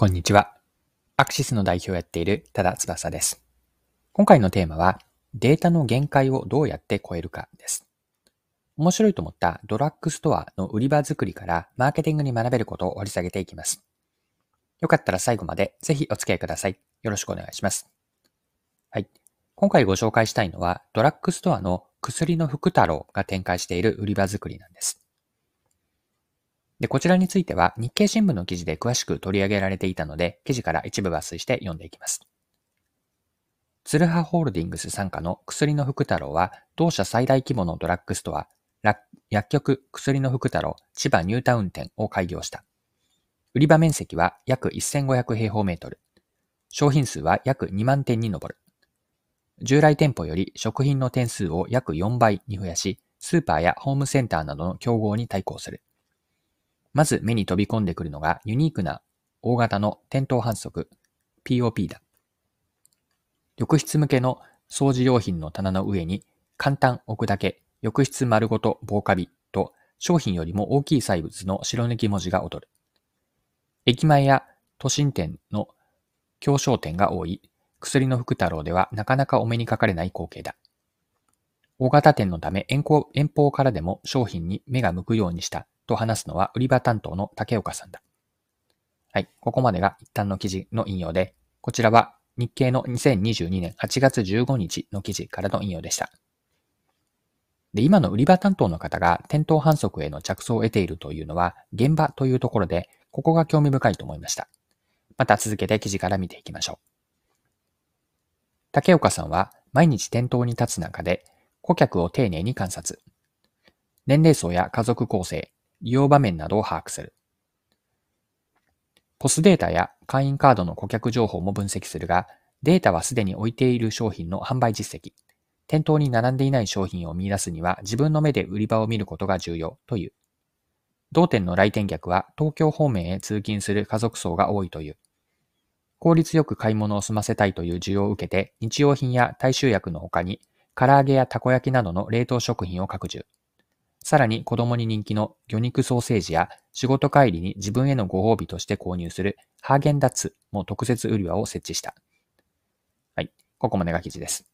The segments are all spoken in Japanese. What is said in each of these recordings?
こんにちは。アクシスの代表をやっている多田翼です。今回のテーマは、データの限界をどうやって超えるかです。面白いと思ったドラッグストアの売り場作りからマーケティングに学べることを掘り下げていきます。よかったら最後までぜひお付き合いください。よろしくお願いします。はい。今回ご紹介したいのは、ドラッグストアの薬の福太郎が展開している売り場作りなんです。で、こちらについては日経新聞の記事で詳しく取り上げられていたので、記事から一部抜粋して読んでいきます。ツルハホールディングス傘下の薬の福太郎は、同社最大規模のドラッグストア、薬局薬の福太郎千葉ニュータウン店を開業した。売り場面積は約1500平方メートル。商品数は約2万点に上る。従来店舗より食品の点数を約4倍に増やし、スーパーやホームセンターなどの競合に対抗する。まず目に飛び込んでくるのがユニークな大型の転倒反則 POP だ。浴室向けの掃除用品の棚の上に簡単置くだけ浴室丸ごと防カビと商品よりも大きい細物の白抜き文字が踊る。駅前や都心店の競争店が多い薬の福太郎ではなかなかお目にかかれない光景だ。大型店のため遠方からでも商品に目が向くようにしたと話すのは売り場担当の竹岡さんだ。はい。ここまでが一旦の記事の引用で、こちらは日経の2022年8月15日の記事からの引用でした。で、今の売り場担当の方が店頭反則への着想を得ているというのは現場というところで、ここが興味深いと思いました。また続けて記事から見ていきましょう。竹岡さんは毎日店頭に立つ中で顧客を丁寧に観察。年齢層や家族構成、利用場面などを把握する。ポスデータや会員カードの顧客情報も分析するが、データはすでに置いている商品の販売実績、店頭に並んでいない商品を見出すには自分の目で売り場を見ることが重要という。同店の来店客は東京方面へ通勤する家族層が多いという。効率よく買い物を済ませたいという需要を受けて、日用品や大衆薬の他に、唐揚げやたこ焼きなどの冷凍食品を拡充。さらに子供に人気の魚肉ソーセージや仕事帰りに自分へのご褒美として購入するハーゲンダッツも特設売り場を設置した。はい。ここまでが記事です。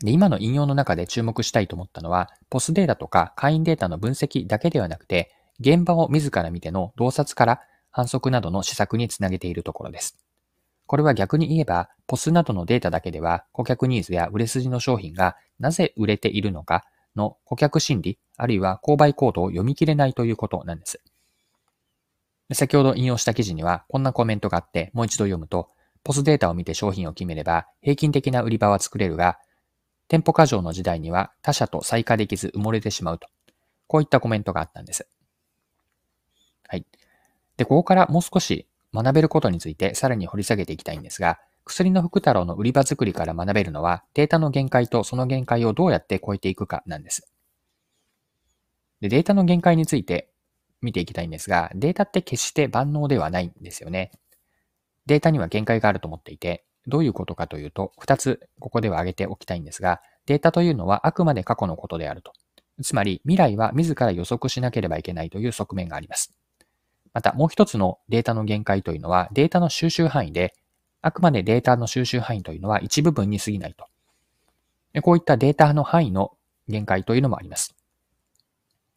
で、今の引用の中で注目したいと思ったのは、ポスデータとか会員データの分析だけではなくて、現場を自ら見ての洞察から反則などの施策につなげているところです。これは逆に言えば、ポスなどのデータだけでは顧客ニーズや売れ筋の商品がなぜ売れているのかの顧客心理、あるいは購買行動を読み切れないということなんです。先ほど引用した記事にはこんなコメントがあって、もう一度読むと、ポスデータを見て商品を決めれば平均的な売り場は作れるが、店舗過剰の時代には他社と再化できず埋もれてしまうと。こういったコメントがあったんです。はい。で、ここからもう少し学べることについてさらに掘り下げていきたいんですが、薬の福太郎の売り場作りから学べるのは、データの限界とその限界をどうやって超えていくかなんです。でデータの限界について見ていきたいんですが、データって決して万能ではないんですよね。データには限界があると思っていて、どういうことかというと、二つここでは挙げておきたいんですが、データというのはあくまで過去のことであると。つまり、未来は自ら予測しなければいけないという側面があります。また、もう一つのデータの限界というのは、データの収集範囲で、あくまでデータの収集範囲というのは一部分に過ぎないと。こういったデータの範囲の限界というのもあります。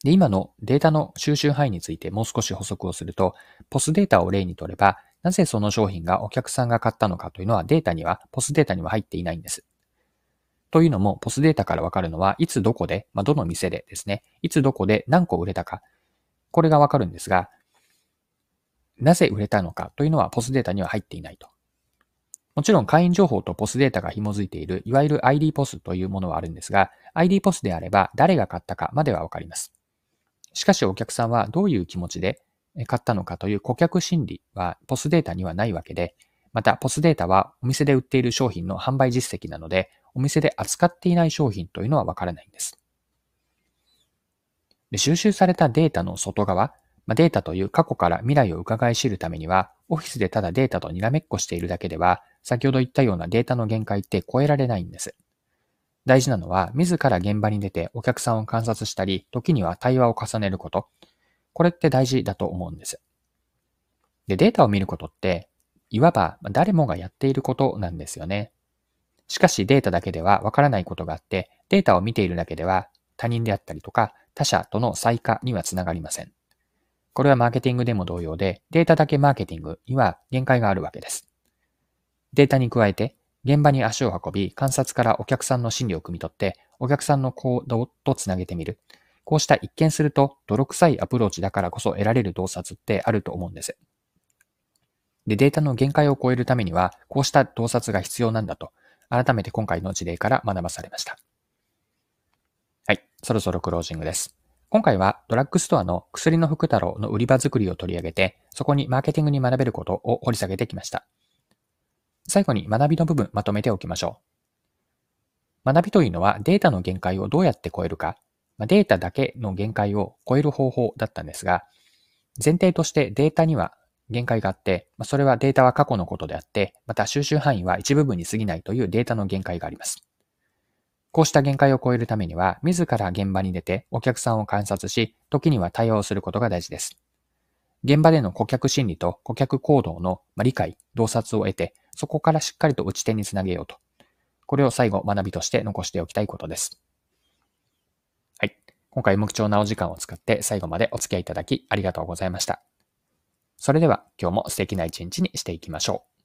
で今のデータの収集範囲についてもう少し補足をすると、ポスデータを例にとれば、なぜその商品がお客さんが買ったのかというのはデータには、ポスデータには入っていないんです。というのも、ポスデータからわかるのは、いつどこで、まあ、どの店でですね、いつどこで何個売れたか、これがわかるんですが、なぜ売れたのかというのはポスデータには入っていないと。もちろん会員情報とポスデータが紐づいている、いわゆる ID ポスというものはあるんですが、ID ポスであれば誰が買ったかまではわかります。しかしお客さんはどういう気持ちで買ったのかという顧客心理はポスデータにはないわけで、またポスデータはお店で売っている商品の販売実績なので、お店で扱っていない商品というのはわからないんです。で収集されたデータの外側、まあ、データという過去から未来を伺い知るためには、オフィスでただデータとにらめっこしているだけでは、先ほど言ったようなデータの限界って超えられないんです。大事なのは、自ら現場に出てお客さんを観察したり、時には対話を重ねること。これって大事だと思うんです。で、データを見ることって、いわば誰もがやっていることなんですよね。しかしデータだけではわからないことがあって、データを見ているだけでは他人であったりとか他者との差異化にはつながりません。これはマーケティングでも同様で、データだけマーケティングには限界があるわけです。データに加えて、現場に足を運び、観察からお客さんの心理を汲み取って、お客さんの行動とつなげてみる。こうした一見すると泥臭いアプローチだからこそ得られる洞察ってあると思うんです。で、データの限界を超えるためには、こうした洞察が必要なんだと、改めて今回の事例から学ばされました。はい、そろそろクロージングです。今回はドラッグストアの薬の福太郎の売り場作りを取り上げて、そこにマーケティングに学べることを掘り下げてきました。最後に学びの部分まとめておきましょう。学びというのはデータの限界をどうやって超えるか、データだけの限界を超える方法だったんですが、前提としてデータには限界があって、それはデータは過去のことであって、また収集範囲は一部分に過ぎないというデータの限界があります。こうした限界を超えるためには、自ら現場に出てお客さんを観察し、時には対話をすることが大事です。現場での顧客心理と顧客行動の理解、洞察を得て、そこからしっかりと打ち手につなげようと。これを最後学びとして残しておきたいことです。はい。今回無貴重なお時間を使って最後までお付き合いいただきありがとうございました。それでは今日も素敵な一日にしていきましょう。